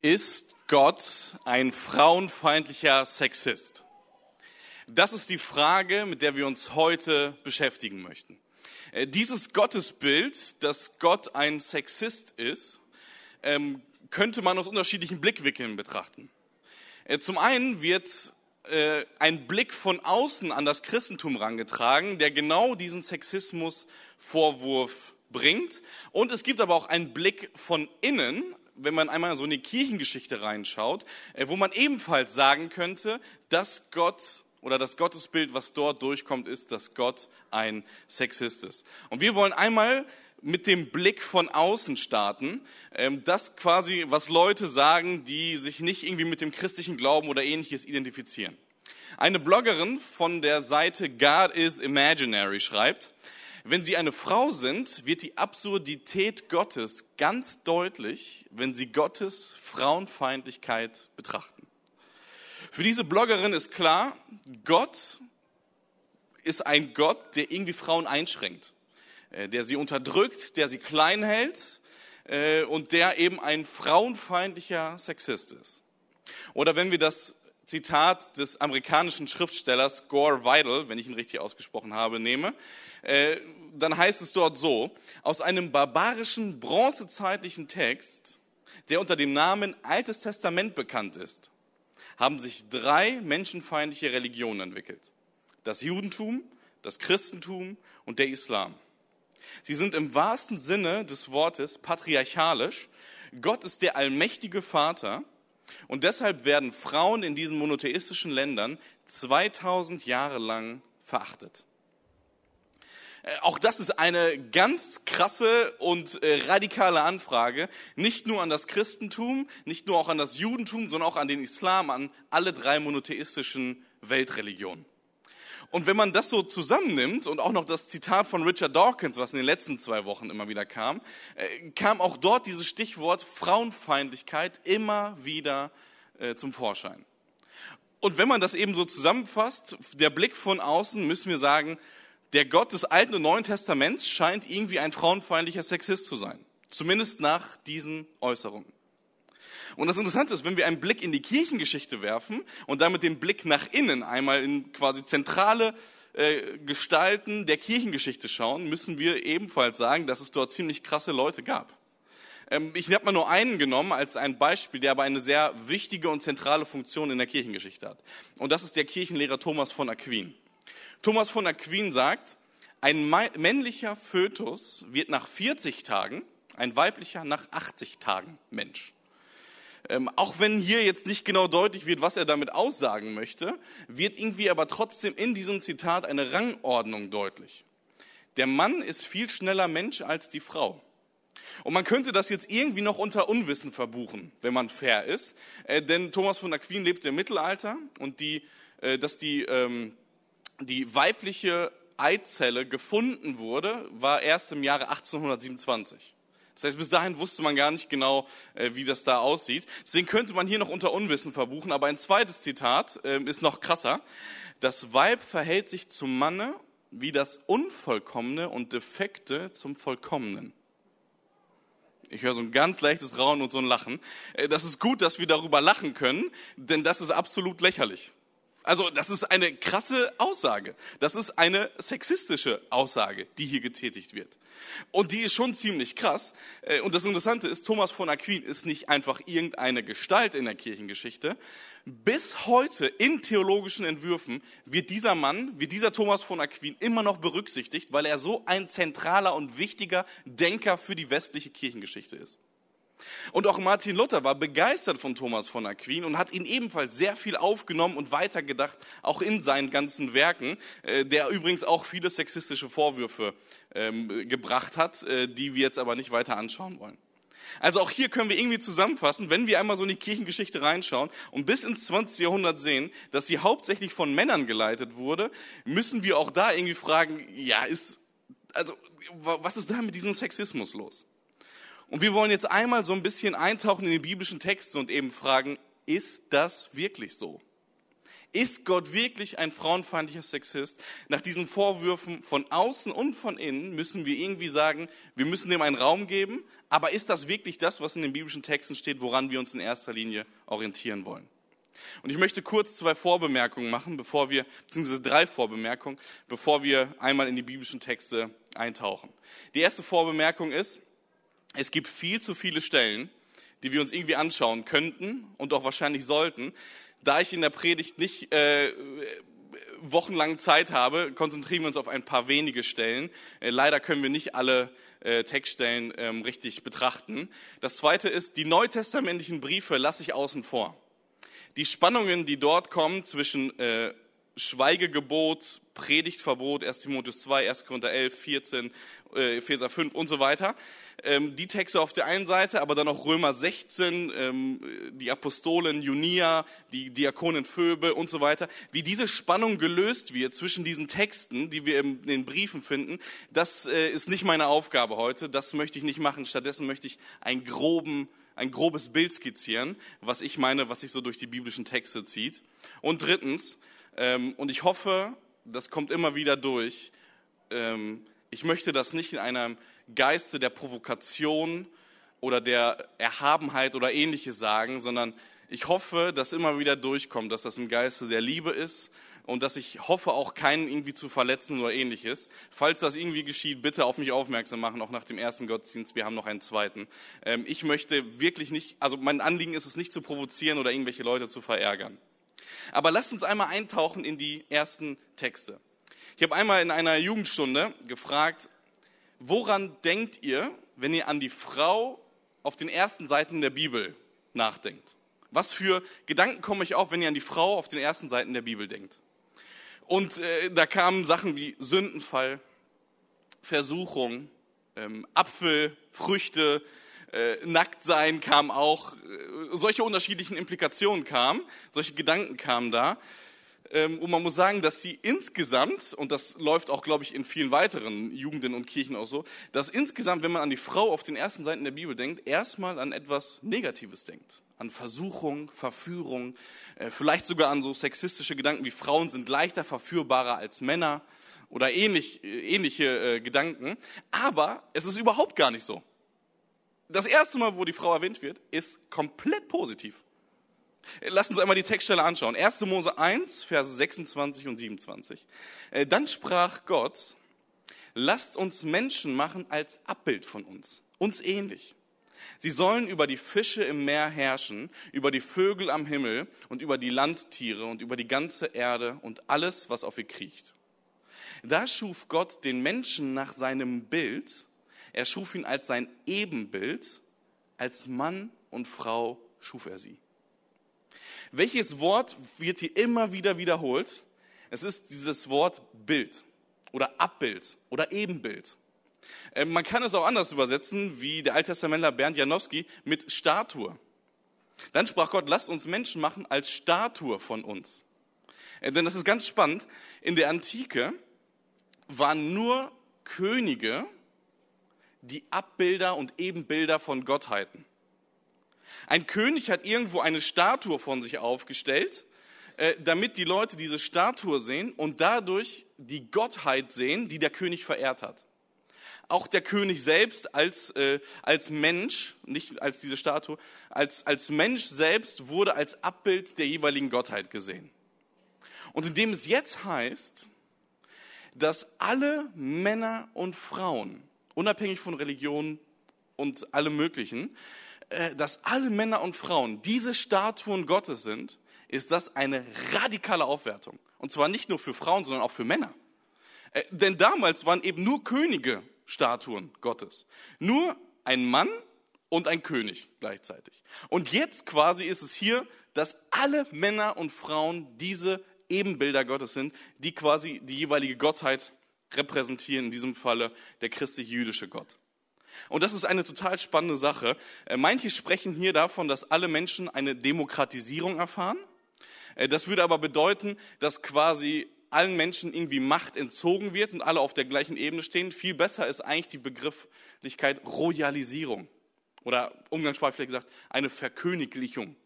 Ist Gott ein frauenfeindlicher Sexist? Das ist die Frage, mit der wir uns heute beschäftigen möchten. Äh, dieses Gottesbild, dass Gott ein Sexist ist, ähm, könnte man aus unterschiedlichen Blickwinkeln betrachten. Äh, zum einen wird äh, ein Blick von außen an das Christentum rangetragen, der genau diesen Sexismus-Vorwurf bringt. Und es gibt aber auch einen Blick von innen wenn man einmal so in die Kirchengeschichte reinschaut, äh, wo man ebenfalls sagen könnte, dass Gott oder das Gottesbild, was dort durchkommt, ist, dass Gott ein Sexist ist. Und wir wollen einmal mit dem Blick von außen starten, ähm, das quasi, was Leute sagen, die sich nicht irgendwie mit dem christlichen Glauben oder ähnliches identifizieren. Eine Bloggerin von der Seite God is Imaginary schreibt, wenn Sie eine Frau sind, wird die Absurdität Gottes ganz deutlich, wenn Sie Gottes Frauenfeindlichkeit betrachten. Für diese Bloggerin ist klar, Gott ist ein Gott, der irgendwie Frauen einschränkt, äh, der sie unterdrückt, der sie klein hält äh, und der eben ein frauenfeindlicher Sexist ist. Oder wenn wir das Zitat des amerikanischen Schriftstellers Gore Vidal, wenn ich ihn richtig ausgesprochen habe, nehme, äh, dann heißt es dort so, aus einem barbarischen bronzezeitlichen Text, der unter dem Namen Altes Testament bekannt ist, haben sich drei menschenfeindliche Religionen entwickelt. Das Judentum, das Christentum und der Islam. Sie sind im wahrsten Sinne des Wortes patriarchalisch. Gott ist der allmächtige Vater und deshalb werden Frauen in diesen monotheistischen Ländern 2000 Jahre lang verachtet. Äh, auch das ist eine ganz krasse und äh, radikale Anfrage, nicht nur an das Christentum, nicht nur auch an das Judentum, sondern auch an den Islam, an alle drei monotheistischen Weltreligionen. Und wenn man das so zusammennimmt und auch noch das Zitat von Richard Dawkins, was in den letzten zwei Wochen immer wieder kam, äh, kam auch dort dieses Stichwort Frauenfeindlichkeit immer wieder äh, zum Vorschein. Und wenn man das eben so zusammenfasst, der Blick von außen, müssen wir sagen, der Gott des Alten und Neuen Testaments scheint irgendwie ein frauenfeindlicher Sexist zu sein. Zumindest nach diesen Äußerungen. Und das Interessante ist, wenn wir einen Blick in die Kirchengeschichte werfen und damit den Blick nach innen einmal in quasi zentrale äh, Gestalten der Kirchengeschichte schauen, müssen wir ebenfalls sagen, dass es dort ziemlich krasse Leute gab. Ähm, ich habe mal nur einen genommen als ein Beispiel, der aber eine sehr wichtige und zentrale Funktion in der Kirchengeschichte hat. Und das ist der Kirchenlehrer Thomas von Aquin. Thomas von Aquin sagt, ein männlicher Fötus wird nach 40 Tagen, ein weiblicher nach 80 Tagen Mensch. Ähm, auch wenn hier jetzt nicht genau deutlich wird, was er damit aussagen möchte, wird irgendwie aber trotzdem in diesem Zitat eine Rangordnung deutlich. Der Mann ist viel schneller Mensch als die Frau. Und man könnte das jetzt irgendwie noch unter Unwissen verbuchen, wenn man fair ist. Äh, denn Thomas von Aquin lebte im Mittelalter und die, äh, dass die, ähm, die weibliche Eizelle gefunden wurde, war erst im Jahre 1827. Das heißt, bis dahin wusste man gar nicht genau, äh, wie das da aussieht. Deswegen könnte man hier noch unter Unwissen verbuchen. Aber ein zweites Zitat äh, ist noch krasser. Das Weib verhält sich zum Manne wie das Unvollkommene und Defekte zum Vollkommenen. Ich höre so ein ganz leichtes Raunen und so ein Lachen. Äh, das ist gut, dass wir darüber lachen können, denn das ist absolut lächerlich. Also das ist eine krasse Aussage. Das ist eine sexistische Aussage, die hier getätigt wird. Und die ist schon ziemlich krass. Äh, und das Interessante ist, Thomas von Aquin ist nicht einfach irgendeine Gestalt in der Kirchengeschichte. Bis heute in theologischen Entwürfen wird dieser Mann, wird dieser Thomas von Aquin immer noch berücksichtigt, weil er so ein zentraler und wichtiger Denker für die westliche Kirchengeschichte ist. Und auch Martin Luther war begeistert von Thomas von Aquin und hat ihn ebenfalls sehr viel aufgenommen und weitergedacht, auch in seinen ganzen Werken, äh, der übrigens auch viele sexistische Vorwürfe ähm, gebracht hat, äh, die wir jetzt aber nicht weiter anschauen wollen. Also auch hier können wir irgendwie zusammenfassen, wenn wir einmal so in die Kirchengeschichte reinschauen und bis ins 20. Jahrhundert sehen, dass sie hauptsächlich von Männern geleitet wurde, müssen wir auch da irgendwie fragen, ja, ist, also, was ist da mit diesem Sexismus los? Und wir wollen jetzt einmal so ein bisschen eintauchen in den biblischen Texten und eben fragen, ist das wirklich so? Ist Gott wirklich ein frauenfeindlicher Sexist? Nach diesen Vorwürfen von außen und von innen müssen wir irgendwie sagen, wir müssen dem einen Raum geben. Aber ist das wirklich das, was in den biblischen Texten steht, woran wir uns in erster Linie orientieren wollen? Und ich möchte kurz zwei Vorbemerkungen machen, bevor wir, beziehungsweise drei Vorbemerkungen, bevor wir einmal in die biblischen Texte eintauchen. Die erste Vorbemerkung ist, es gibt viel zu viele Stellen, die wir uns irgendwie anschauen könnten und auch wahrscheinlich sollten. Da ich in der Predigt nicht äh, wochenlang Zeit habe, konzentrieren wir uns auf ein paar wenige Stellen. Äh, leider können wir nicht alle äh, Textstellen ähm, richtig betrachten. Das zweite ist, die neutestamentlichen Briefe lasse ich außen vor. Die Spannungen, die dort kommen zwischen äh, Schweigegebot, Predigtverbot, 1 Timotheus 2, 1 Korinther 11, 14, äh, Epheser 5 und so weiter. Ähm, die Texte auf der einen Seite, aber dann auch Römer 16, ähm, die Apostolen Junia, die Diakonin Phoebe und so weiter. Wie diese Spannung gelöst wird zwischen diesen Texten, die wir in den Briefen finden, das äh, ist nicht meine Aufgabe heute. Das möchte ich nicht machen. Stattdessen möchte ich einen groben ein grobes Bild skizzieren, was ich meine, was sich so durch die biblischen Texte zieht. Und drittens, und ich hoffe, das kommt immer wieder durch. Ähm, ich möchte das nicht in einem Geiste der Provokation oder der Erhabenheit oder ähnliches sagen, sondern ich hoffe, dass immer wieder durchkommt, dass das im Geiste der Liebe ist und dass ich hoffe, auch keinen irgendwie zu verletzen oder ähnliches. Falls das irgendwie geschieht, bitte auf mich aufmerksam machen, auch nach dem ersten Gottesdienst. Wir haben noch einen zweiten. Ähm, ich möchte wirklich nicht, also mein Anliegen ist es nicht zu provozieren oder irgendwelche Leute zu verärgern. Aber lasst uns einmal eintauchen in die ersten Texte. Ich habe einmal in einer Jugendstunde gefragt, woran denkt ihr, wenn ihr an die Frau auf den ersten Seiten der Bibel nachdenkt? Was für Gedanken kommen euch auf, wenn ihr an die Frau auf den ersten Seiten der Bibel denkt? Und äh, da kamen Sachen wie Sündenfall, Versuchung, ähm, Apfel, Früchte, äh, Nacktsein kam auch, äh, solche unterschiedlichen Implikationen kamen, solche Gedanken kamen da. Ähm, und man muss sagen, dass sie insgesamt, und das läuft auch, glaube ich, in vielen weiteren Jugenden und Kirchen auch so, dass insgesamt, wenn man an die Frau auf den ersten Seiten der Bibel denkt, erstmal an etwas Negatives denkt. An Versuchung, Verführung, äh, vielleicht sogar an so sexistische Gedanken wie Frauen sind leichter verführbarer als Männer oder ähnlich, äh, ähnliche äh, Gedanken. Aber es ist überhaupt gar nicht so das erste Mal, wo die Frau erwähnt wird, ist komplett positiv. Lass uns einmal die Textstelle anschauen. 1. Mose 1, Verse 26 und 27. Äh, dann sprach Gott, lasst uns Menschen machen als Abbild von uns, uns ähnlich. Sie sollen über die Fische im Meer herrschen, über die Vögel am Himmel und über die Landtiere und über die ganze Erde und alles, was auf ihr kriecht. Da schuf Gott den Menschen nach seinem Bild, er schuf ihn als sein Ebenbild, als Mann und Frau schuf er sie. Welches Wort wird hier immer wieder wiederholt? Es ist dieses Wort Bild oder Abbild oder Ebenbild. Äh, man kann es auch anders übersetzen, wie der Alttestamentler Bernd Janowski mit Statue. Dann sprach Gott, lasst uns Menschen machen als Statue von uns. Äh, denn das ist ganz spannend. In der Antike waren nur Könige die Abbilder und Ebenbilder von Gottheiten. Ein König hat irgendwo eine Statue von sich aufgestellt, äh, damit die Leute diese Statue sehen und dadurch die Gottheit sehen, die der König verehrt hat. Auch der König selbst als, äh, als Mensch, nicht als diese Statue, als, als Mensch selbst wurde als Abbild der jeweiligen Gottheit gesehen. Und indem es jetzt heißt, dass alle Männer und Frauen unabhängig von Religion und allem Möglichen, äh, dass alle Männer und Frauen diese Statuen Gottes sind, ist das eine radikale Aufwertung. Und zwar nicht nur für Frauen, sondern auch für Männer. Äh, denn damals waren eben nur Könige Statuen Gottes. Nur ein Mann und ein König gleichzeitig. Und jetzt quasi ist es hier, dass alle Männer und Frauen diese Ebenbilder Gottes sind, die quasi die jeweilige Gottheit repräsentieren in diesem Falle der christlich-jüdische Gott. Und das ist eine total spannende Sache. Äh, manche sprechen hier davon, dass alle Menschen eine Demokratisierung erfahren. Äh, das würde aber bedeuten, dass quasi allen Menschen irgendwie Macht entzogen wird und alle auf der gleichen Ebene stehen. Viel besser ist eigentlich die Begrifflichkeit Royalisierung oder umgangssprachlich gesagt eine Verköniglichung.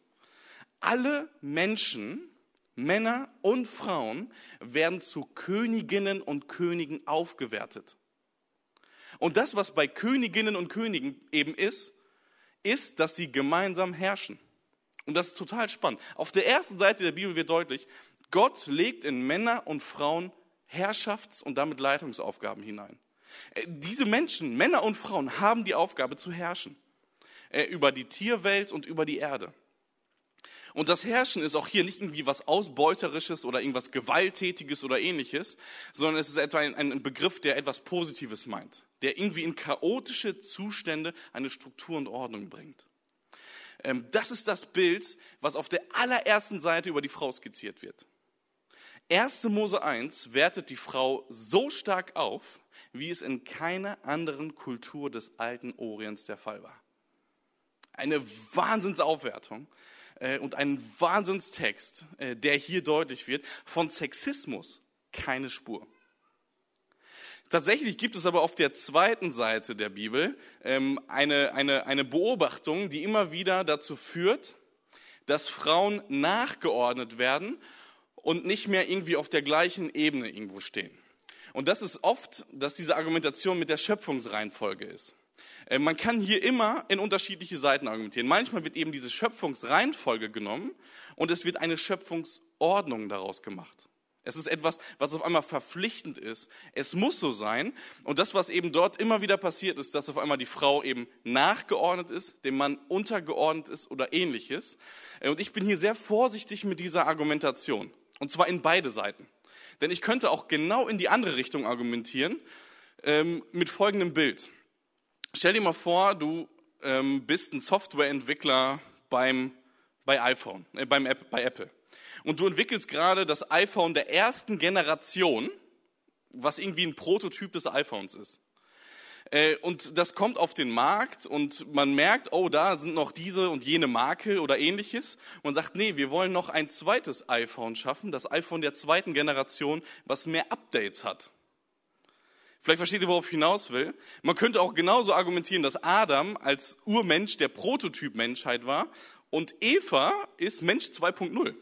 Alle Menschen Männer und Frauen werden zu Königinnen und Königen aufgewertet. Und das, was bei Königinnen und Königen eben ist, ist, dass sie gemeinsam herrschen. Und das ist total spannend. Auf der ersten Seite der Bibel wird deutlich, Gott legt in Männer und Frauen Herrschafts- und damit Leitungsaufgaben hinein. Äh, diese Menschen, Männer und Frauen, haben die Aufgabe zu herrschen äh, über die Tierwelt und über die Erde. Und das Herrschen ist auch hier nicht irgendwie was Ausbeuterisches oder irgendwas Gewalttätiges oder ähnliches, sondern es ist etwa ein, ein Begriff, der etwas Positives meint, der irgendwie in chaotische Zustände eine Struktur und Ordnung bringt. Ähm, das ist das Bild, was auf der allerersten Seite über die Frau skizziert wird. 1. Mose 1 wertet die Frau so stark auf, wie es in keiner anderen Kultur des alten Orients der Fall war. Eine Wahnsinnsaufwertung und ein Wahnsinnstext, äh, der hier deutlich wird, von Sexismus keine Spur. Tatsächlich gibt es aber auf der zweiten Seite der Bibel ähm, eine, eine, eine Beobachtung, die immer wieder dazu führt, dass Frauen nachgeordnet werden und nicht mehr irgendwie auf der gleichen Ebene irgendwo stehen. Und das ist oft, dass diese Argumentation mit der Schöpfungsreihenfolge ist. Äh, man kann hier immer in unterschiedliche Seiten argumentieren. Manchmal wird eben diese Schöpfungsreihenfolge genommen und es wird eine Schöpfungsordnung daraus gemacht. Es ist etwas, was auf einmal verpflichtend ist. Es muss so sein. Und das, was eben dort immer wieder passiert ist, dass auf einmal die Frau eben nachgeordnet ist, dem Mann untergeordnet ist oder ähnliches. Äh, und ich bin hier sehr vorsichtig mit dieser Argumentation. Und zwar in beide Seiten. Denn ich könnte auch genau in die andere Richtung argumentieren ähm, mit folgendem Bild. Stell dir mal vor, du ähm, bist ein Softwareentwickler beim, bei iPhone, äh, beim App, bei Apple. Und du entwickelst gerade das iPhone der ersten Generation, was irgendwie ein Prototyp des iPhones ist. Äh, und das kommt auf den Markt und man merkt, oh, da sind noch diese und jene Makel oder ähnliches. Und sagt, nee, wir wollen noch ein zweites iPhone schaffen, das iPhone der zweiten Generation, was mehr Updates hat. Vielleicht versteht ihr, worauf ich hinaus will. Man könnte auch genauso argumentieren, dass Adam als Urmensch der Prototyp Menschheit war und Eva ist Mensch 2.0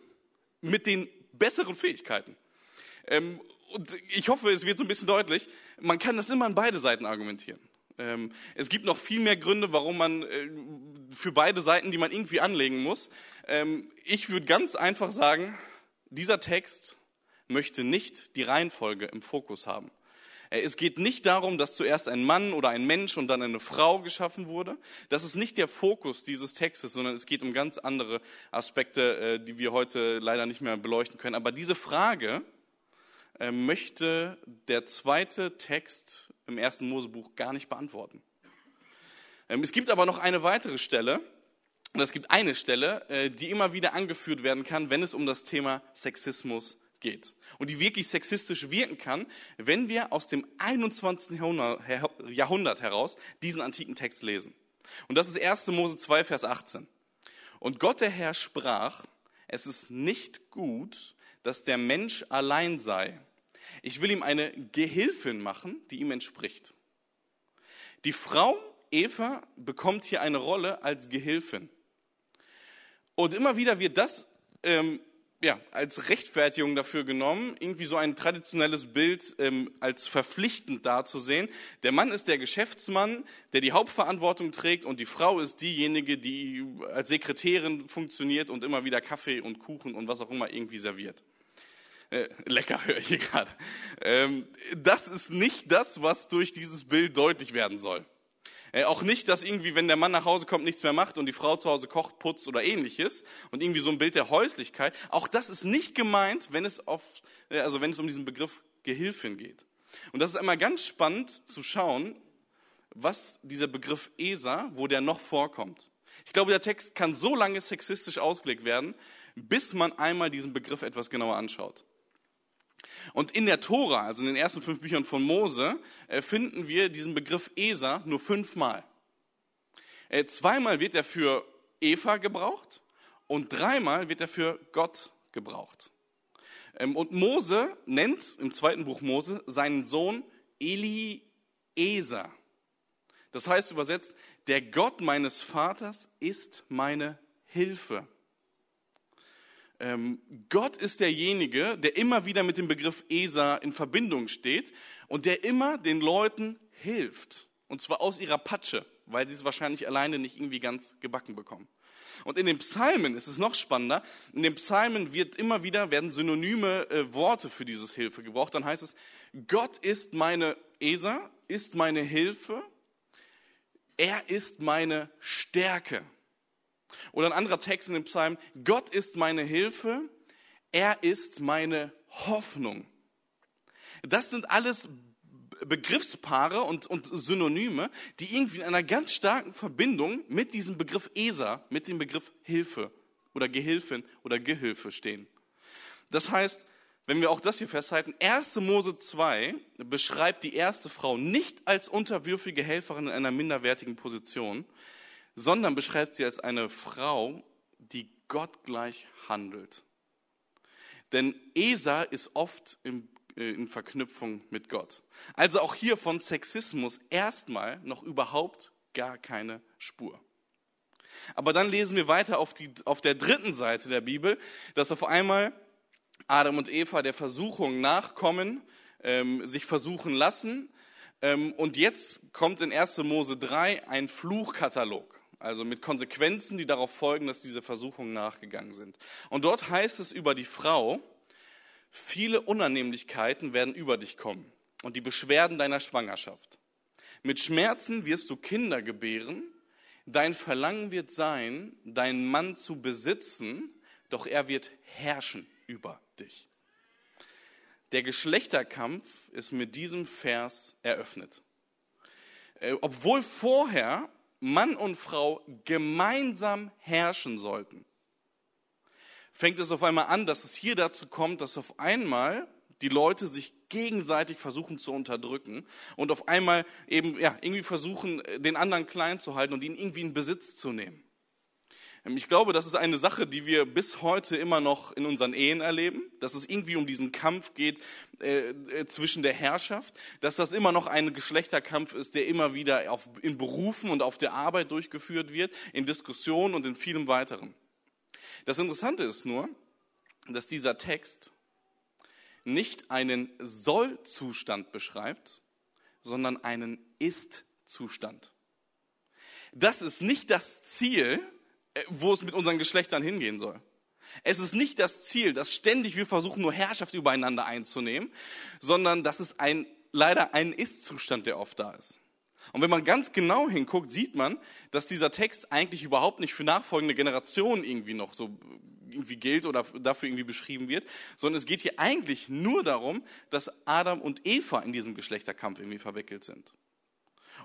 mit den besseren Fähigkeiten. Ähm, und ich hoffe, es wird so ein bisschen deutlich, man kann das immer an beide Seiten argumentieren. Ähm, es gibt noch viel mehr Gründe, warum man äh, für beide Seiten, die man irgendwie anlegen muss. Ähm, ich würde ganz einfach sagen, dieser Text möchte nicht die Reihenfolge im Fokus haben. Äh, es geht nicht darum, dass zuerst ein Mann oder ein Mensch und dann eine Frau geschaffen wurde. Das ist nicht der Fokus dieses Textes, sondern es geht um ganz andere Aspekte, äh, die wir heute leider nicht mehr beleuchten können. Aber diese Frage, äh, möchte der zweite Text im ersten Mosebuch gar nicht beantworten. Ähm, es gibt aber noch eine weitere Stelle, und es gibt eine Stelle, die immer wieder angeführt werden kann, wenn es um das Thema Sexismus geht. Und die wirklich sexistisch wirken kann, wenn wir aus dem 21. Jahrhundert heraus diesen antiken Text lesen. Und das ist 1. Mose 2, Vers 18. Und Gott der Herr sprach, es ist nicht gut, dass der Mensch allein sei. Ich will ihm eine Gehilfin machen, die ihm entspricht. Die Frau Eva bekommt hier eine Rolle als Gehilfin. Und immer wieder wird das ähm, ja, als Rechtfertigung dafür genommen, irgendwie so ein traditionelles Bild ähm, als verpflichtend darzusehen. Der Mann ist der Geschäftsmann, der die Hauptverantwortung trägt und die Frau ist diejenige, die als Sekretärin funktioniert und immer wieder Kaffee und Kuchen und was auch immer irgendwie serviert. Äh, lecker höre ich hier gerade. Ähm, das ist nicht das, was durch dieses Bild deutlich werden soll. Äh, auch nicht, dass irgendwie, wenn der Mann nach Hause kommt, nichts mehr macht und die Frau zu Hause kocht, putzt oder ähnliches und irgendwie so ein Bild der Häuslichkeit. Auch das ist nicht gemeint, wenn es, auf, äh, also wenn es um diesen Begriff Gehilfin geht. Und das ist immer ganz spannend zu schauen, was dieser Begriff ESA, wo der noch vorkommt. Ich glaube, der Text kann so lange sexistisch ausgelegt werden, bis man einmal diesen Begriff etwas genauer anschaut. Und in der Tora, also in den ersten fünf Büchern von Mose, äh, finden wir diesen Begriff Esa nur fünfmal. Äh, zweimal wird er für Eva gebraucht und dreimal wird er für Gott gebraucht. Ähm, und Mose nennt im zweiten Buch Mose seinen Sohn Eliezer. Das heißt übersetzt, der Gott meines Vaters ist meine Hilfe. Ähm, Gott ist derjenige, der immer wieder mit dem Begriff ESA in Verbindung steht und der immer den Leuten hilft. Und zwar aus ihrer Patsche, weil sie es wahrscheinlich alleine nicht irgendwie ganz gebacken bekommen. Und in den Psalmen ist es noch spannender. In den Psalmen wird immer wieder, werden synonyme äh, Worte für dieses Hilfe gebraucht. Dann heißt es, Gott ist meine ESA, ist meine Hilfe. Er ist meine Stärke. Oder ein anderer Text in dem Psalm, Gott ist meine Hilfe, er ist meine Hoffnung. Das sind alles Begriffspaare und, und Synonyme, die irgendwie in einer ganz starken Verbindung mit diesem Begriff ESA, mit dem Begriff Hilfe oder Gehilfin oder Gehilfe stehen. Das heißt, wenn wir auch das hier festhalten, 1. Mose 2 beschreibt die erste Frau nicht als unterwürfige Helferin in einer minderwertigen Position, sondern beschreibt sie als eine Frau, die gottgleich handelt. Denn Esa ist oft im, äh, in Verknüpfung mit Gott. Also auch hier von Sexismus erstmal noch überhaupt gar keine Spur. Aber dann lesen wir weiter auf, die, auf der dritten Seite der Bibel, dass auf einmal Adam und Eva der Versuchung nachkommen, ähm, sich versuchen lassen. Ähm, und jetzt kommt in 1. Mose 3 ein Fluchkatalog also mit Konsequenzen, die darauf folgen, dass diese Versuchungen nachgegangen sind. Und dort heißt es über die Frau, viele Unannehmlichkeiten werden über dich kommen und die Beschwerden deiner Schwangerschaft. Mit Schmerzen wirst du Kinder gebären, dein Verlangen wird sein, deinen Mann zu besitzen, doch er wird herrschen über dich. Der Geschlechterkampf ist mit diesem Vers eröffnet. Äh, obwohl vorher Mann und Frau gemeinsam herrschen sollten, fängt es auf einmal an, dass es hier dazu kommt, dass auf einmal die Leute sich gegenseitig versuchen zu unterdrücken und auf einmal eben ja, irgendwie versuchen, den anderen klein zu halten und ihn irgendwie in Besitz zu nehmen. Ähm, ich glaube, das ist eine Sache, die wir bis heute immer noch in unseren Ehen erleben, dass es irgendwie um diesen Kampf geht äh, äh, zwischen der Herrschaft, dass das immer noch ein Geschlechterkampf ist, der immer wieder auf, in Berufen und auf der Arbeit durchgeführt wird, in Diskussionen und in vielem weiteren. Das Interessante ist nur, dass dieser Text nicht einen Soll-Zustand beschreibt, sondern einen Ist-Zustand. Das ist nicht das Ziel, wo es mit unseren Geschlechtern hingehen soll. Es ist nicht das Ziel, dass ständig wir versuchen, nur Herrschaft übereinander einzunehmen, sondern das ist ein, leider ein Ist-Zustand, der oft da ist. Und wenn man ganz genau hinguckt, sieht man, dass dieser Text eigentlich überhaupt nicht für nachfolgende Generationen irgendwie noch so irgendwie gilt oder dafür irgendwie beschrieben wird, sondern es geht hier eigentlich nur darum, dass Adam und Eva in diesem Geschlechterkampf irgendwie verwickelt sind.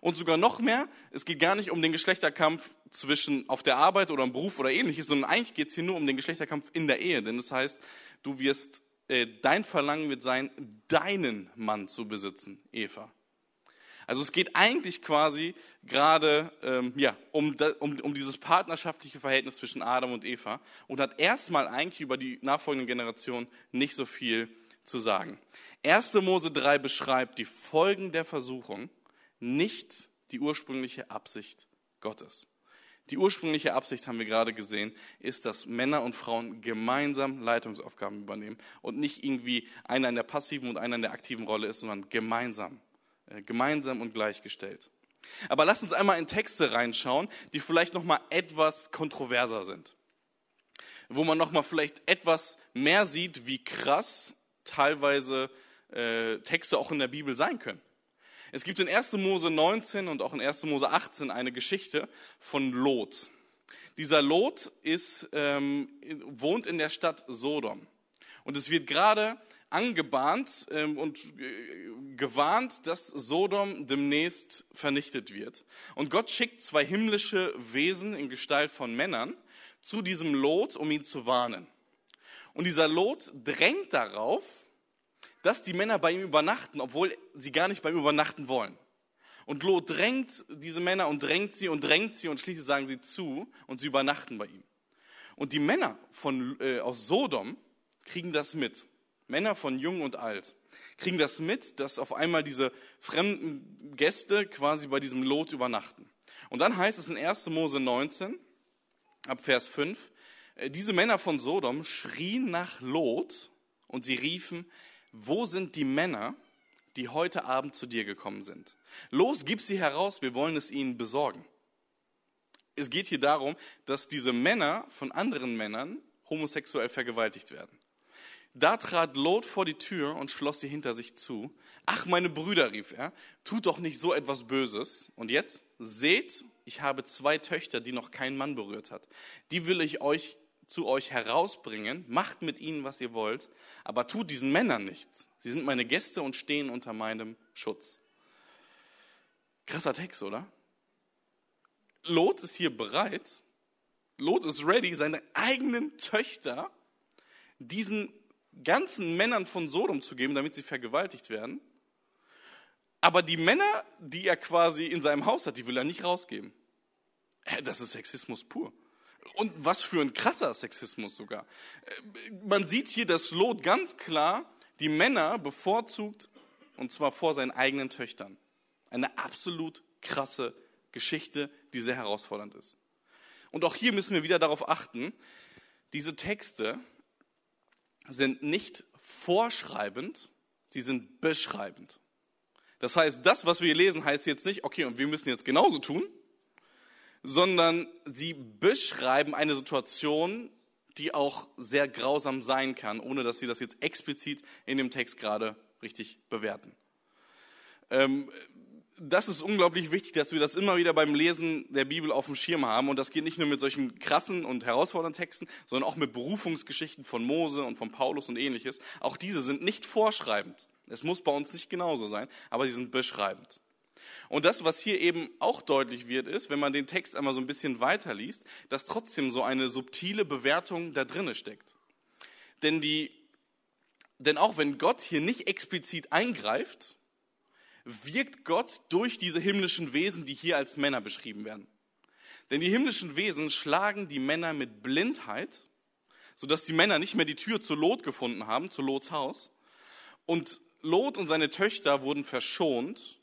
Und sogar noch mehr, es geht gar nicht um den Geschlechterkampf zwischen auf der Arbeit oder im Beruf oder ähnliches, sondern eigentlich geht es hier nur um den Geschlechterkampf in der Ehe. Denn das heißt, du wirst, äh, dein Verlangen wird sein, deinen Mann zu besitzen, Eva. Also es geht eigentlich quasi gerade ähm, ja, um, um, um dieses partnerschaftliche Verhältnis zwischen Adam und Eva und hat erstmal eigentlich über die nachfolgenden Generationen nicht so viel zu sagen. 1. Mose 3 beschreibt die Folgen der Versuchung nicht die ursprüngliche Absicht Gottes. Die ursprüngliche Absicht, haben wir gerade gesehen, ist, dass Männer und Frauen gemeinsam Leitungsaufgaben übernehmen und nicht irgendwie einer in der passiven und einer in der aktiven Rolle ist, sondern gemeinsam, äh, gemeinsam und gleichgestellt. Aber lasst uns einmal in Texte reinschauen, die vielleicht noch mal etwas kontroverser sind, wo man noch mal vielleicht etwas mehr sieht, wie krass teilweise äh, Texte auch in der Bibel sein können. Es gibt in 1. Mose 19 und auch in 1. Mose 18 eine Geschichte von Lot. Dieser Lot ist, ähm, wohnt in der Stadt Sodom. Und es wird gerade angebahnt ähm, und äh, gewarnt, dass Sodom demnächst vernichtet wird. Und Gott schickt zwei himmlische Wesen in Gestalt von Männern zu diesem Lot, um ihn zu warnen. Und dieser Lot drängt darauf, dass die Männer bei ihm übernachten, obwohl sie gar nicht bei ihm übernachten wollen. Und Lot drängt diese Männer und drängt sie und drängt sie und schließlich sagen sie zu und sie übernachten bei ihm. Und die Männer von, äh, aus Sodom kriegen das mit. Männer von jung und alt kriegen das mit, dass auf einmal diese fremden Gäste quasi bei diesem Lot übernachten. Und dann heißt es in 1. Mose 19, ab Vers 5, Äh, diese Männer von Sodom schrien nach Lot und sie riefen, wo sind die Männer, die heute Abend zu dir gekommen sind? Los, gib sie heraus, wir wollen es ihnen besorgen. Es geht hier darum, dass diese Männer von anderen Männern homosexuell vergewaltigt werden. Da trat Lot vor die Tür und schloss sie hinter sich zu. Ach, meine Brüder, rief er, tut doch nicht so etwas Böses. Und jetzt seht, ich habe zwei Töchter, die noch kein Mann berührt hat. Die will ich euch zu euch herausbringen, macht mit ihnen, was ihr wollt, aber tut diesen Männern nichts. Sie sind meine Gäste und stehen unter meinem Schutz. Krasser Text, oder? Lot ist hier bereit, Lot ist ready, seine eigenen Töchter diesen ganzen Männern von Sodom zu geben, damit sie vergewaltigt werden. Aber die Männer, die er quasi in seinem Haus hat, die will er nicht rausgeben. Das ist Sexismus pur. Und was für ein krasser Sexismus sogar. Man sieht hier, dass Lot ganz klar die Männer bevorzugt, und zwar vor seinen eigenen Töchtern. Eine absolut krasse Geschichte, die sehr herausfordernd ist. Und auch hier müssen wir wieder darauf achten, diese Texte sind nicht vorschreibend, sie sind beschreibend. Das heißt, das, was wir hier lesen, heißt jetzt nicht, okay, und wir müssen jetzt genauso tun, sondern sie beschreiben eine Situation, die auch sehr grausam sein kann, ohne dass sie das jetzt explizit in dem Text gerade richtig bewerten. Ähm, das ist unglaublich wichtig, dass wir das immer wieder beim Lesen der Bibel auf dem Schirm haben. Und das geht nicht nur mit solchen krassen und herausfordernden Texten, sondern auch mit Berufungsgeschichten von Mose und von Paulus und ähnliches. Auch diese sind nicht vorschreibend. Es muss bei uns nicht genauso sein, aber sie sind beschreibend. Und das, was hier eben auch deutlich wird, ist, wenn man den Text einmal so ein bisschen weiterliest, dass trotzdem so eine subtile Bewertung da drinne steckt. Denn die, denn auch wenn Gott hier nicht explizit eingreift, wirkt Gott durch diese himmlischen Wesen, die hier als Männer beschrieben werden. Denn die himmlischen Wesen schlagen die Männer mit Blindheit, sodass die Männer nicht mehr die Tür zu Lot gefunden haben, zu Lots Haus. Und Lot und seine Töchter wurden verschont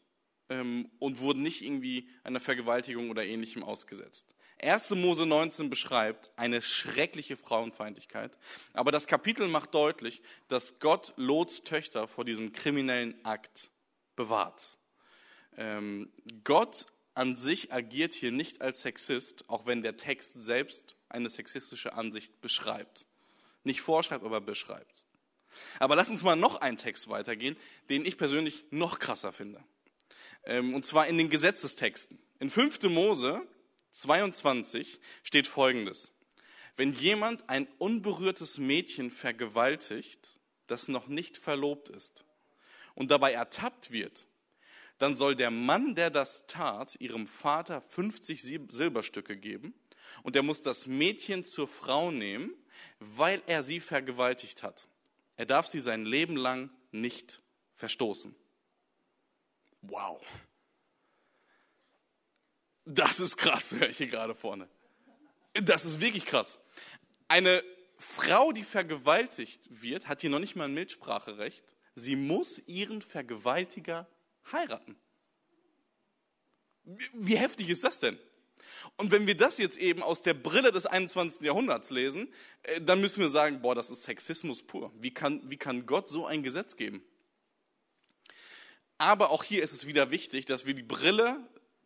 ähm, und wurden nicht irgendwie einer Vergewaltigung oder ähnlichem ausgesetzt. 1. Mose 19 beschreibt eine schreckliche Frauenfeindlichkeit, aber das Kapitel macht deutlich, dass Gott Lots Töchter vor diesem kriminellen Akt bewahrt. Ähm, Gott an sich agiert hier nicht als Sexist, auch wenn der Text selbst eine sexistische Ansicht beschreibt. Nicht vorschreibt, aber beschreibt. Aber lass uns mal noch einen Text weitergehen, den ich persönlich noch krasser finde. Ähm, und zwar in den Gesetzestexten. In 5. Mose 22 steht Folgendes. Wenn jemand ein unberührtes Mädchen vergewaltigt, das noch nicht verlobt ist, und dabei ertappt wird, dann soll der Mann, der das tat, ihrem Vater 50 Silberstücke geben und er muss das Mädchen zur Frau nehmen, weil er sie vergewaltigt hat. Er darf sie sein Leben lang nicht verstoßen. Wow. Das ist krass, höre ich hier gerade vorne. Das ist wirklich krass. Eine Frau, die vergewaltigt wird, hat hier noch nicht mal ein Mitspracherecht sie muss ihren Vergewaltiger heiraten. Wie heftig ist das denn? Und wenn wir das jetzt eben aus der Brille des 21. Jahrhunderts lesen, äh, dann müssen wir sagen, boah, das ist Sexismus pur. Wie kann, wie kann Gott so ein Gesetz geben? Aber auch hier ist es wieder wichtig, dass wir die Brille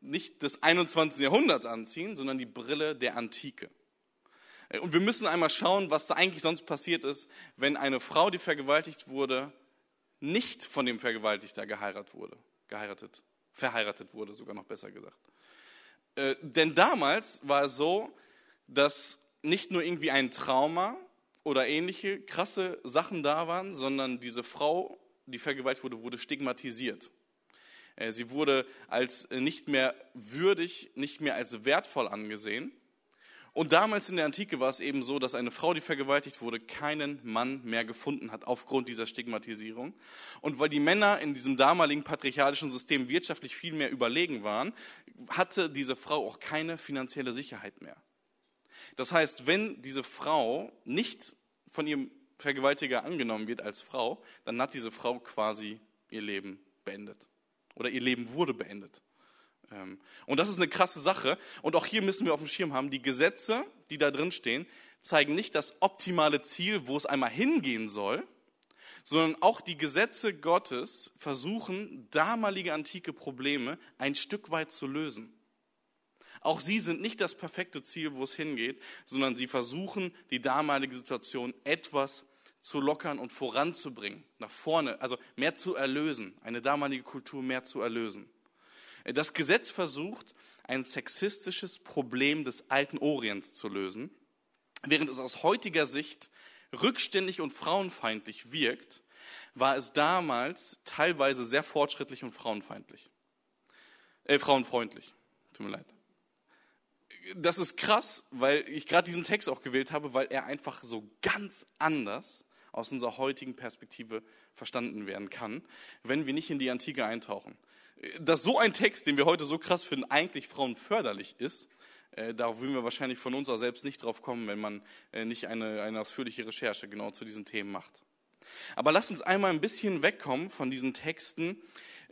nicht des 21. Jahrhunderts anziehen, sondern die Brille der Antike. Und wir müssen einmal schauen, was da eigentlich sonst passiert ist, wenn eine Frau, die vergewaltigt wurde, nicht von dem Vergewaltigter geheiratet wurde, geheiratet, verheiratet wurde, sogar noch besser gesagt. Äh, denn damals war es so, dass nicht nur irgendwie ein Trauma oder ähnliche krasse Sachen da waren, sondern diese Frau, die vergewaltigt wurde, wurde stigmatisiert. Äh, sie wurde als nicht mehr würdig, nicht mehr als wertvoll angesehen. Und damals in der Antike war es eben so, dass eine Frau, die vergewaltigt wurde, keinen Mann mehr gefunden hat aufgrund dieser Stigmatisierung. Und weil die Männer in diesem damaligen patriarchalischen System wirtschaftlich viel mehr überlegen waren, hatte diese Frau auch keine finanzielle Sicherheit mehr. Das heißt, wenn diese Frau nicht von ihrem Vergewaltiger angenommen wird als Frau, dann hat diese Frau quasi ihr Leben beendet. Oder ihr Leben wurde beendet. Ähm, und das ist eine krasse Sache. Und auch hier müssen wir auf dem Schirm haben, die Gesetze, die da drin stehen, zeigen nicht das optimale Ziel, wo es einmal hingehen soll, sondern auch die Gesetze Gottes versuchen, damalige antike Probleme ein Stück weit zu lösen. Auch sie sind nicht das perfekte Ziel, wo es hingeht, sondern sie versuchen, die damalige Situation etwas zu lockern und voranzubringen, nach vorne, also mehr zu erlösen, eine damalige Kultur mehr zu erlösen. Das Gesetz versucht, ein sexistisches Problem des alten Orients zu lösen, während es aus heutiger Sicht rückständig und frauenfeindlich wirkt, war es damals teilweise sehr fortschrittlich und frauenfeindlich. Äh, frauenfreundlich. Tut mir leid. Das ist krass, weil ich gerade diesen Text auch gewählt habe, weil er einfach so ganz anders aus unserer heutigen Perspektive verstanden werden kann, wenn wir nicht in die Antike eintauchen dass so ein Text, den wir heute so krass finden, eigentlich frauenförderlich ist, äh, da würden wir wahrscheinlich von uns auch selbst nicht drauf kommen, wenn man äh, nicht eine, eine ausführliche Recherche genau zu diesen Themen macht. Aber lasst uns einmal ein bisschen wegkommen von diesen Texten,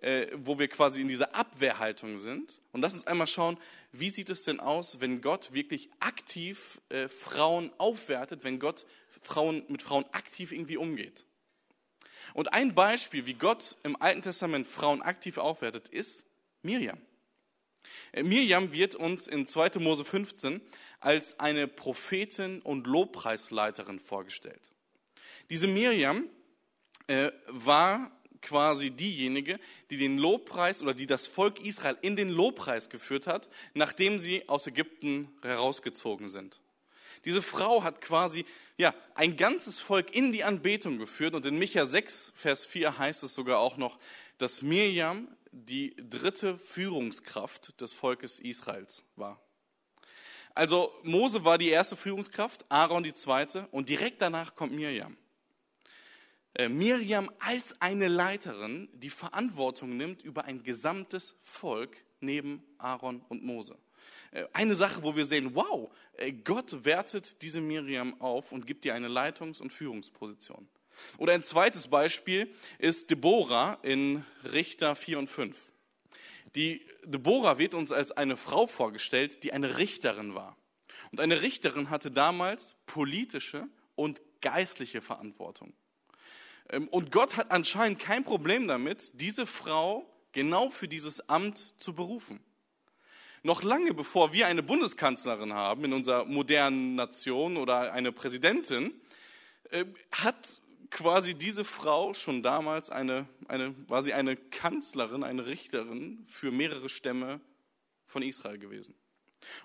äh, wo wir quasi in dieser Abwehrhaltung sind. Und lasst uns einmal schauen, wie sieht es denn aus, wenn Gott wirklich aktiv Frauen aufwertet, wenn Gott Frauen, mit Frauen aktiv irgendwie umgeht. Und ein Beispiel, wie Gott im Alten Testament Frauen aktiv aufwertet, ist Miriam. Äh, Miriam wird uns in 2. Mose 15 als eine Prophetin und Lobpreisleiterin vorgestellt. Diese Miriam äh, war quasi diejenige, die den Lobpreis oder die das Volk Israel in den Lobpreis geführt hat, nachdem sie aus Ägypten herausgezogen sind. Diese Frau hat quasi ja, ein ganzes Volk in die Anbetung geführt. Und in Micha 6, Vers 4 heißt es sogar auch noch, dass Mirjam die dritte Führungskraft des Volkes Israels war. Also Mose war die erste Führungskraft, Aaron die zweite und direkt danach kommt Mirjam. Äh, Mirjam als eine Leiterin, die Verantwortung nimmt über ein gesamtes Volk neben Aaron und Mose. Äh, eine Sache, wo wir sehen, wow, äh, Gott wertet diese Miriam auf und gibt ihr eine Leitungs- und Führungsposition. Oder ein zweites Beispiel ist Deborah in Richter 4 und 5. Die Deborah wird uns als eine Frau vorgestellt, die eine Richterin war. Und eine Richterin hatte damals politische und geistliche Verantwortung. Ähm, und Gott hat anscheinend kein Problem damit, diese Frau genau für dieses Amt zu berufen noch lange bevor wir eine Bundeskanzlerin haben in unserer modernen Nation oder eine Präsidentin, äh, hat quasi diese Frau schon damals eine, eine, sie eine Kanzlerin, eine Richterin für mehrere Stämme von Israel gewesen.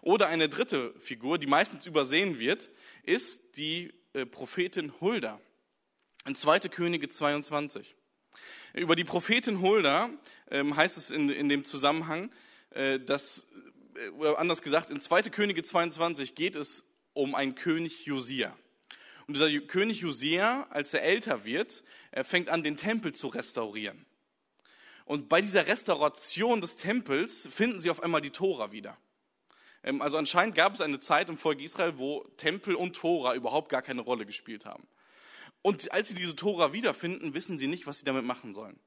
Oder eine dritte Figur, die meistens übersehen wird, ist die äh, Prophetin Hulda in 2. Könige 22. Über die Prophetin Hulda ähm, heißt es in, in dem Zusammenhang, äh, dass oder anders gesagt, in 2. Könige 22 geht es um einen König Josia. Und dieser König Josia, als er älter wird, er fängt an, den Tempel zu restaurieren. Und bei dieser Restauration des Tempels finden sie auf einmal die Tora wieder. Ähm, also anscheinend gab es eine Zeit im Volk Israel, wo Tempel und Tora überhaupt gar keine Rolle gespielt haben. Und als sie diese Tora wiederfinden, wissen sie nicht, was sie damit machen sollen.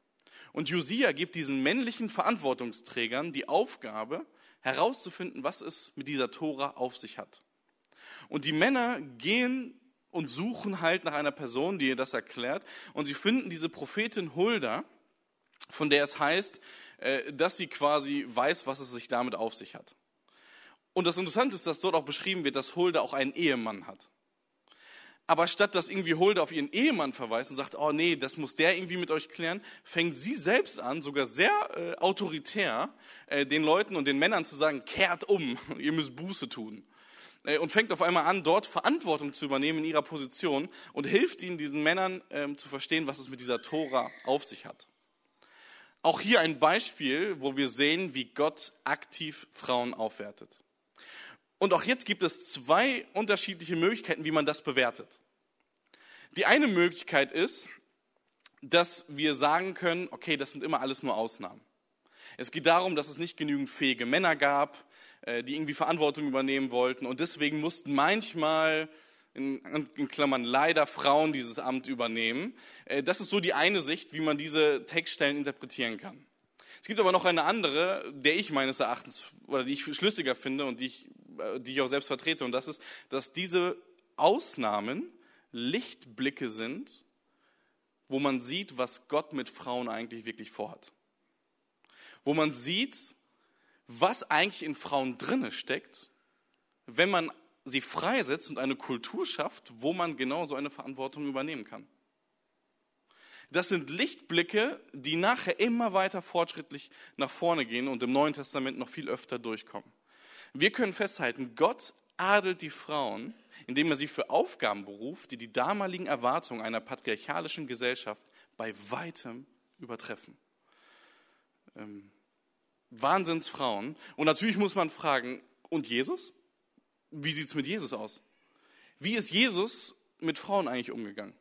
Und Josia gibt diesen männlichen Verantwortungsträgern die Aufgabe, herauszufinden, was es mit dieser Tora auf sich hat. Und die Männer gehen und suchen halt nach einer Person, die ihr das erklärt. Und sie finden diese Prophetin Hulda, von der es heißt, äh, dass sie quasi weiß, was es sich damit auf sich hat. Und das Interessante ist, dass dort auch beschrieben wird, dass Hulda auch einen Ehemann hat. Aber statt dass irgendwie Hulda auf ihren Ehemann verweist und sagt, oh nee, das muss der irgendwie mit euch klären, fängt sie selbst an, sogar sehr äh, autoritär, äh, den Leuten und den Männern zu sagen, kehrt um, ihr müsst Buße tun. Äh, und fängt auf einmal an, dort Verantwortung zu übernehmen in ihrer Position und hilft ihnen, diesen Männern ähm, zu verstehen, was es mit dieser Tora auf sich hat. Auch hier ein Beispiel, wo wir sehen, wie Gott aktiv Frauen aufwertet. Und auch jetzt gibt es zwei unterschiedliche Möglichkeiten, wie man das bewertet. Die eine Möglichkeit ist, dass wir sagen können, okay, das sind immer alles nur Ausnahmen. Es geht darum, dass es nicht genügend fähige Männer gab, äh, die irgendwie Verantwortung übernehmen wollten und deswegen mussten manchmal in, Klammern leider Frauen dieses Amt übernehmen. Äh, das ist so die eine Sicht, wie man diese Textstellen interpretieren kann. Es gibt aber noch eine andere, der ich meines Erachtens, oder die ich schlüssiger finde und die ich, die ich auch selbst vertrete, und das ist, dass diese Ausnahmen Lichtblicke sind, wo man sieht, was Gott mit Frauen eigentlich wirklich vorhat. Wo man sieht, was eigentlich in Frauen drinne steckt, wenn man sie freisetzt und eine Kultur schafft, wo man genau so eine Verantwortung übernehmen kann. Das sind Lichtblicke, die nachher immer weiter fortschrittlich nach vorne gehen und im Neuen Testament noch viel öfter durchkommen. Wir können festhalten, Gott adelt die Frauen, indem er sie für Aufgaben beruft, die die damaligen Erwartungen einer patriarchalischen Gesellschaft bei weitem übertreffen. Ähm, Wahnsinnsfrauen. Und natürlich muss man fragen, und Jesus? Wie sieht es mit Jesus aus? Wie ist Jesus mit Frauen eigentlich umgegangen?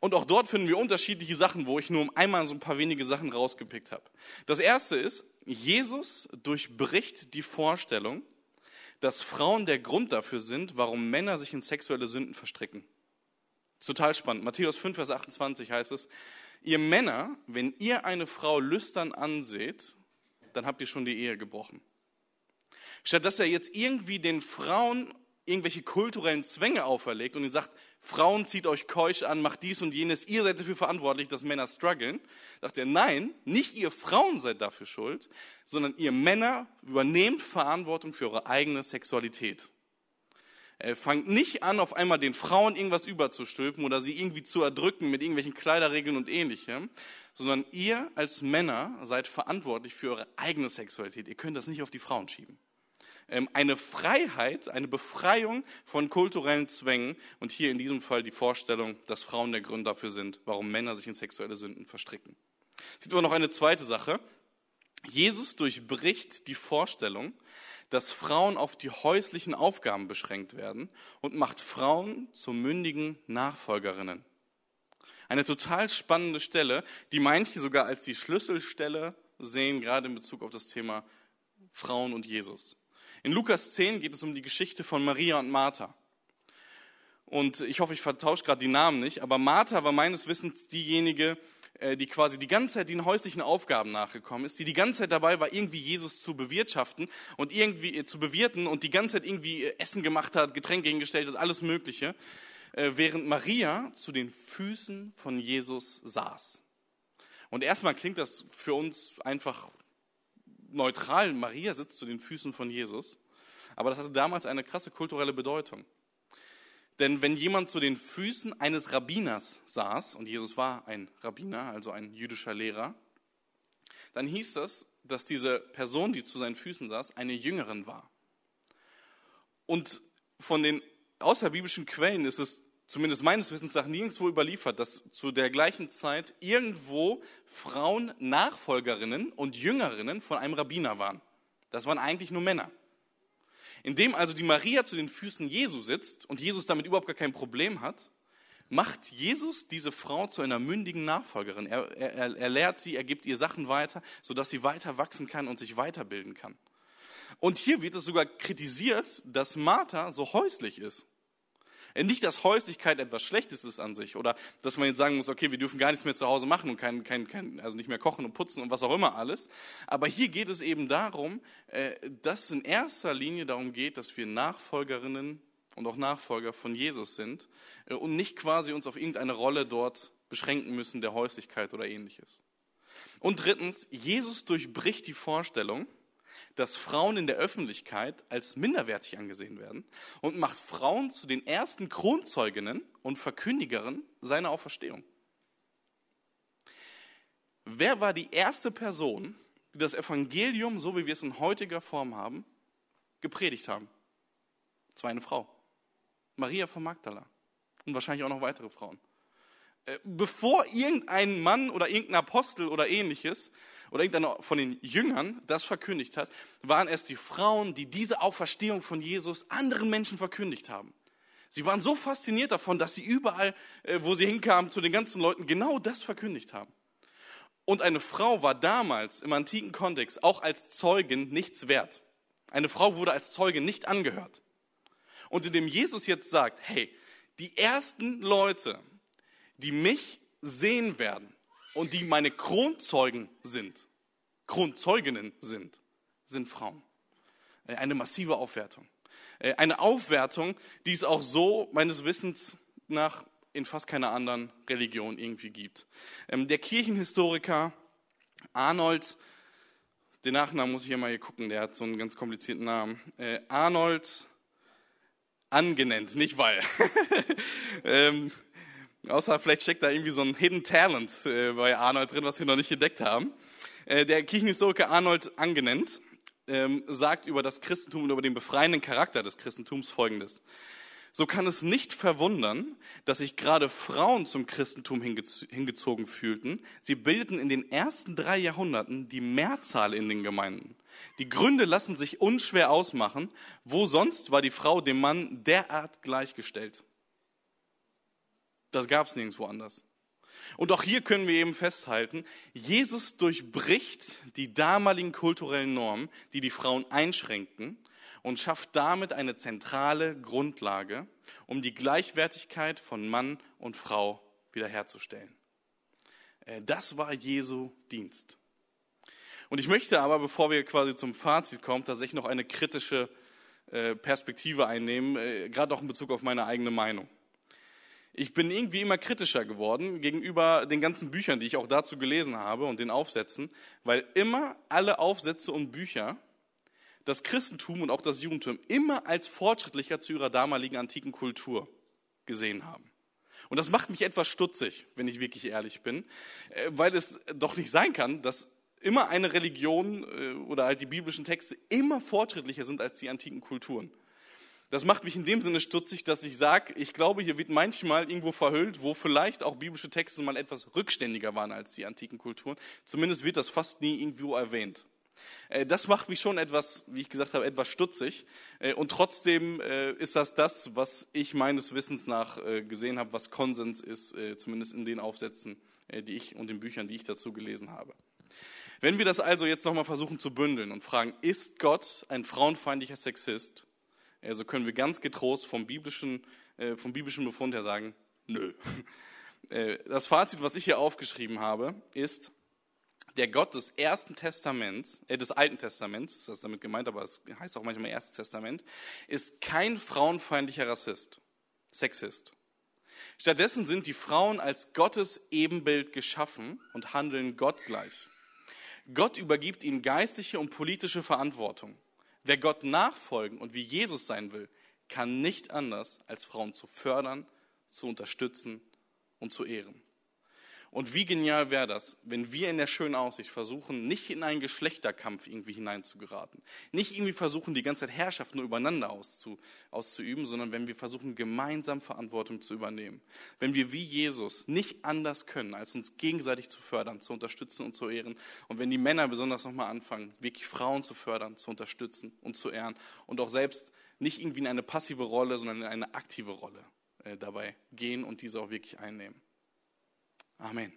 Und auch dort finden wir unterschiedliche Sachen, wo ich nur einmal so ein paar wenige Sachen rausgepickt habe. Das erste ist, Jesus durchbricht die Vorstellung, dass Frauen der Grund dafür sind, warum Männer sich in sexuelle Sünden verstricken. Total spannend. Matthäus 5, Vers 28 heißt es, ihr Männer, wenn ihr eine Frau lüstern anseht, dann habt ihr schon die Ehe gebrochen. Statt dass er jetzt irgendwie den Frauen irgendwelche kulturellen Zwänge auferlegt und ihnen sagt, Frauen zieht euch keusch an, macht dies und jenes, ihr seid dafür verantwortlich, dass Männer strugglen, sagt er, nein, nicht ihr Frauen seid dafür schuld, sondern ihr Männer übernehmt Verantwortung für eure eigene Sexualität. Fangt nicht an, auf einmal den Frauen irgendwas überzustülpen oder sie irgendwie zu erdrücken mit irgendwelchen Kleiderregeln und ähnlichem, sondern ihr als Männer seid verantwortlich für eure eigene Sexualität. Ihr könnt das nicht auf die Frauen schieben. Ähm, eine Freiheit, eine Befreiung von kulturellen Zwängen und hier in diesem Fall die Vorstellung, dass Frauen der Grund dafür sind, warum Männer sich in sexuelle Sünden verstricken. Es gibt aber noch eine zweite Sache. Jesus durchbricht die Vorstellung, dass Frauen auf die häuslichen Aufgaben beschränkt werden und macht Frauen zu mündigen Nachfolgerinnen. Eine total spannende Stelle, die manche sogar als die Schlüsselstelle sehen, gerade in Bezug auf das Thema Frauen und Jesus. In Lukas 10 geht es um die Geschichte von Maria und Martha. Und ich hoffe, ich vertausche gerade die Namen nicht, aber Martha war meines Wissens diejenige, äh, die quasi die ganze Zeit den häuslichen Aufgaben nachgekommen ist, die die ganze Zeit dabei war, irgendwie Jesus zu bewirtschaften und irgendwie äh, zu bewirten und die ganze Zeit irgendwie äh, Essen gemacht hat, Getränke hingestellt hat, alles Mögliche, während Maria zu den Füßen von Jesus saß. Und erstmal klingt das für uns einfach neutral, Maria sitzt zu den Füßen von Jesus. Aber das hatte damals eine krasse kulturelle Bedeutung. Denn wenn jemand zu den Füßen eines Rabbiners saß, und Jesus war ein Rabbiner, also ein jüdischer Lehrer, dann hieß das, dass diese Person, die zu seinen Füßen saß, eine Jüngerin war. Und von den außerbiblischen Quellen ist es zumindest meines Wissens nach nirgendwo überliefert, dass zu der gleichen Zeit irgendwo Frauen Nachfolgerinnen und Jüngerinnen von einem Rabbiner waren. Das waren eigentlich nur Männer. Indem also die Maria zu den Füßen Jesu sitzt und Jesus damit überhaupt gar kein Problem hat, macht Jesus diese Frau zu einer mündigen Nachfolgerin. Er, er, er lehrt sie, er gibt ihr Sachen weiter, sodass sie weiter wachsen kann und sich weiterbilden kann. Und hier wird es sogar kritisiert, dass Martha so häuslich ist. Nicht, dass Häuslichkeit etwas Schlechtes ist an sich oder dass man jetzt sagen muss, okay, wir dürfen gar nichts mehr zu Hause machen und kein, kein, kein, also nicht mehr kochen und putzen und was auch immer alles. Aber hier geht es eben darum, äh, dass es in erster Linie darum geht, dass wir Nachfolgerinnen und auch Nachfolger von Jesus sind äh, und nicht quasi uns auf irgendeine Rolle dort beschränken müssen der Häuslichkeit oder ähnliches. Und drittens, Jesus durchbricht die Vorstellung, dass Frauen in der Öffentlichkeit als minderwertig angesehen werden und macht Frauen zu den ersten Kronzeuginnen und Verkündigerinnen seiner Auferstehung. Wer war die erste Person, die das Evangelium, so wie wir es in heutiger Form haben, gepredigt haben? Es war eine Frau. Maria von Magdala. Und wahrscheinlich auch noch weitere Frauen. Äh, bevor irgendein Mann oder irgendein Apostel oder ähnliches oder irgendeiner von den Jüngern das verkündigt hat, waren es die Frauen, die diese Auferstehung von Jesus anderen Menschen verkündigt haben. Sie waren so fasziniert davon, dass sie überall, äh, wo sie hinkamen, zu den ganzen Leuten genau das verkündigt haben. Und eine Frau war damals im antiken Kontext auch als Zeugin nichts wert. Eine Frau wurde als Zeugin nicht angehört. Und indem Jesus jetzt sagt, hey, die ersten Leute, die mich sehen werden, und die meine Kronzeugen sind, Kronzeuginnen sind, sind Frauen. Äh, eine massive Aufwertung. Äh, eine Aufwertung, die es auch so meines Wissens nach in fast keiner anderen Religion irgendwie gibt. Ähm, der Kirchenhistoriker Arnold, den Nachnamen muss ich hier mal hier gucken, der hat so einen ganz komplizierten Namen. Äh, Arnold angenannt, nicht weil. ähm, außer vielleicht steckt da irgendwie so ein Hidden Talent äh, bei Arnold drin, was wir noch nicht entdeckt haben. Äh, der Kirchenhistoriker Arnold angenannt ähm, sagt über das Christentum und über den befreienden Charakter des Christentums Folgendes. So kann es nicht verwundern, dass sich gerade Frauen zum Christentum hingezogen fühlten. Sie bildeten in den ersten drei Jahrhunderten die Mehrzahl in den Gemeinden. Die Gründe lassen sich unschwer ausmachen. Wo sonst war die Frau dem Mann derart gleichgestellt? Das gab es nirgendwo anders. Und auch hier können wir eben festhalten, Jesus durchbricht die damaligen kulturellen Normen, die die Frauen einschränkten und schafft damit eine zentrale Grundlage, um die Gleichwertigkeit von Mann und Frau wiederherzustellen. Äh, das war Jesu Dienst. Und ich möchte aber, bevor wir quasi zum Fazit kommen, tatsächlich noch eine kritische äh, Perspektive einnehmen, äh, gerade auch in Bezug auf meine eigene Meinung. Ich bin irgendwie immer kritischer geworden gegenüber den ganzen Büchern, die ich auch dazu gelesen habe und den Aufsätzen, weil immer alle Aufsätze und Bücher das Christentum und auch das Judentum immer als fortschrittlicher zu ihrer damaligen antiken Kultur gesehen haben. Und das macht mich etwas stutzig, wenn ich wirklich ehrlich bin, äh, weil es doch nicht sein kann, dass immer eine Religion äh, oder halt die biblischen Texte immer fortschrittlicher sind als die antiken Kulturen. Das macht mich in dem Sinne stutzig, dass ich sage, ich glaube, hier wird manchmal irgendwo verhüllt, wo vielleicht auch biblische Texte mal etwas rückständiger waren als die antiken Kulturen. Zumindest wird das fast nie irgendwo erwähnt. Äh, das macht mich schon etwas, wie ich gesagt habe, etwas stutzig. Äh, und trotzdem äh, ist das das, was ich meines Wissens nach gesehen habe, was Konsens ist, zumindest in den Aufsätzen, die ich und den Büchern, die ich dazu gelesen habe. Wenn wir das also jetzt nochmal versuchen zu bündeln und fragen, ist Gott ein frauenfeindlicher Sexist? So können wir ganz getrost vom biblischen, äh, vom biblischen Befund her sagen, nö. Äh, das Fazit, was ich hier aufgeschrieben habe, ist, der Gott des ersten Testaments, äh, des Alten Testaments, ist das damit gemeint, aber es heißt auch manchmal Erstes Testament, ist kein frauenfeindlicher Rassist, Sexist. Stattdessen sind die Frauen als Gottes Ebenbild geschaffen und handeln gottgleich. Gott übergibt ihnen geistliche und politische Verantwortung. Wer Gott nachfolgen und wie Jesus sein will, kann nicht anders, als Frauen zu fördern, zu unterstützen und zu ehren. Und wie genial wäre das, wenn wir in der schönen Aussicht versuchen, nicht in einen Geschlechterkampf irgendwie hineinzugeraten, nicht irgendwie versuchen, die ganze Zeit Herrschaft nur übereinander auszu, auszuüben, sondern wenn wir versuchen, gemeinsam Verantwortung zu übernehmen. Wenn wir wie Jesus nicht anders können, als uns gegenseitig zu fördern, zu unterstützen und zu ehren. Und wenn die Männer besonders nochmal anfangen, wirklich Frauen zu fördern, zu unterstützen und zu ehren und auch selbst nicht irgendwie in eine passive Rolle, sondern in eine aktive Rolle äh, dabei gehen und diese auch wirklich einnehmen. Amen.